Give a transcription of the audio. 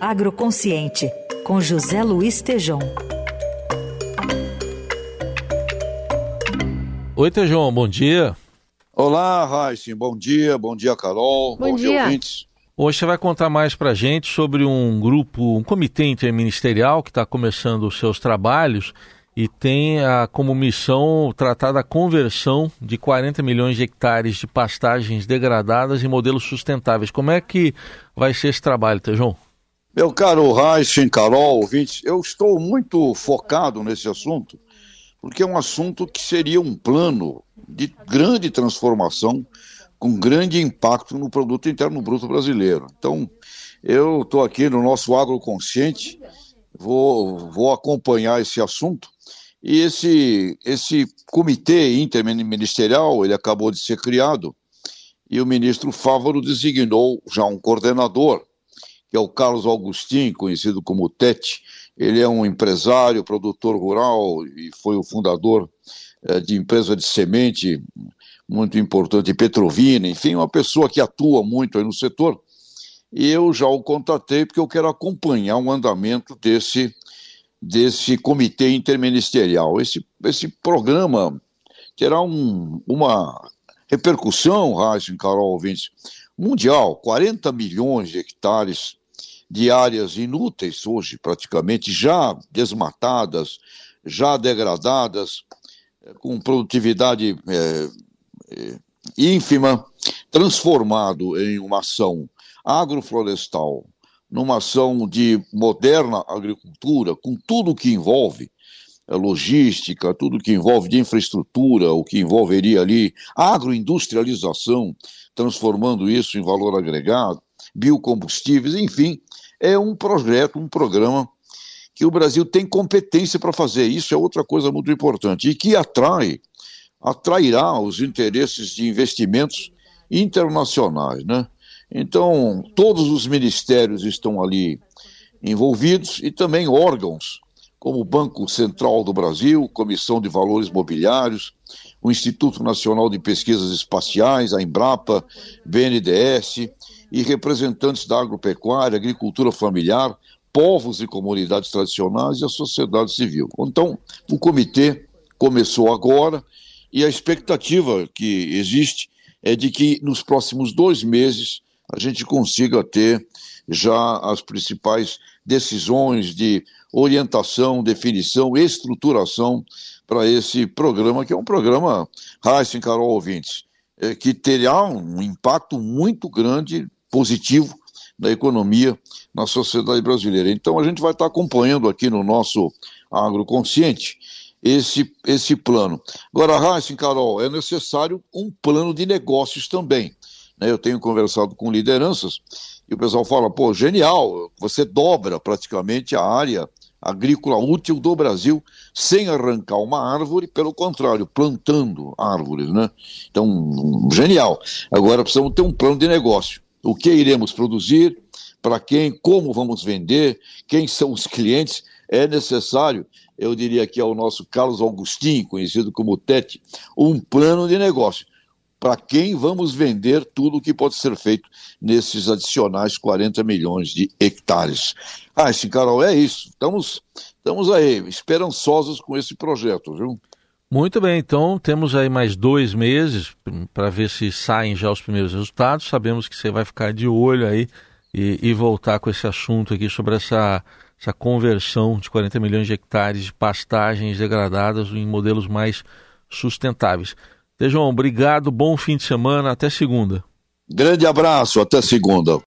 Agroconsciente, com José Luiz Tejom. Oi, Tejom, bom dia. Olá, Raíssen, bom dia, bom dia, Carol, bom, bom dia, dia ouvintes. Hoje você vai contar mais para gente sobre um grupo, um comitê interministerial que está começando os seus trabalhos e tem a, como missão tratar da conversão de 40 milhões de hectares de pastagens degradadas em modelos sustentáveis. Como é que vai ser esse trabalho, Tejão? Meu caro Raíssen, Carol, ouvintes, eu estou muito focado nesse assunto, porque é um assunto que seria um plano de grande transformação, com grande impacto no produto interno bruto brasileiro. Então, eu estou aqui no nosso agroconsciente, vou, vou acompanhar esse assunto e esse, esse comitê interministerial, ele acabou de ser criado, e o ministro Fávaro designou já um coordenador, que é o Carlos Augustin, conhecido como Tete. Ele é um empresário, produtor rural e foi o fundador eh, de empresa de semente muito importante, Petrovina, enfim, uma pessoa que atua muito aí no setor. E eu já o contatei porque eu quero acompanhar o andamento desse desse comitê interministerial. Esse, esse programa terá um, uma repercussão, Raíssa Carol ouvintes, mundial, 40 milhões de hectares de áreas inúteis hoje, praticamente, já desmatadas, já degradadas, eh, com produtividade é, ínfima, transformado em uma ação agroflorestal numa ação de moderna agricultura, com tudo o que envolve logística, tudo que envolve de infraestrutura, o que envolveria ali agroindustrialização, transformando isso em valor agregado, biocombustíveis, enfim, é um projeto, um programa que o Brasil tem competência para fazer. Isso é outra coisa muito importante e que atrai, atrairá os interesses de investimentos internacionais, né? Então, todos os ministérios estão ali envolvidos e também órgãos, como o Banco Central do Brasil, Comissão de Valores Mobiliários, o Instituto Nacional de Pesquisas Espaciais, a Embrapa, BNDES e representantes da agropecuária, agricultura familiar, povos e comunidades tradicionais e a sociedade civil. Então, o comitê começou agora e a expectativa que existe é de que nos próximos dois meses a gente consiga ter já as principais decisões de orientação, definição, estruturação para esse programa, que é um programa, Heisen, Carol ouvintes, é, que terá um impacto muito grande, positivo, na economia, na sociedade brasileira. Então a gente vai estar acompanhando aqui no nosso agroconsciente esse, esse plano. Agora, Heisen, Carol, é necessário um plano de negócios também. Né? Eu tenho conversado com lideranças e o pessoal fala: pô, genial, você dobra praticamente a área agrícola útil do Brasil sem arrancar uma árvore, pelo contrário, plantando árvores, né? Então, genial. Agora precisamos ter um plano de negócio. O que iremos produzir, para quem, como vamos vender, quem são os clientes, é necessário, eu diria que é o nosso Carlos Augustin, conhecido como Tete, um plano de negócio para quem vamos vender tudo o que pode ser feito nesses adicionais 40 milhões de hectares. Ah, sim, Carol, é isso. Estamos, estamos aí, esperançosos com esse projeto, viu? Muito bem, então temos aí mais dois meses para ver se saem já os primeiros resultados. Sabemos que você vai ficar de olho aí e, e voltar com esse assunto aqui sobre essa, essa conversão de 40 milhões de hectares de pastagens degradadas em modelos mais sustentáveis. João, obrigado, bom fim de semana, até segunda. Grande abraço, até segunda.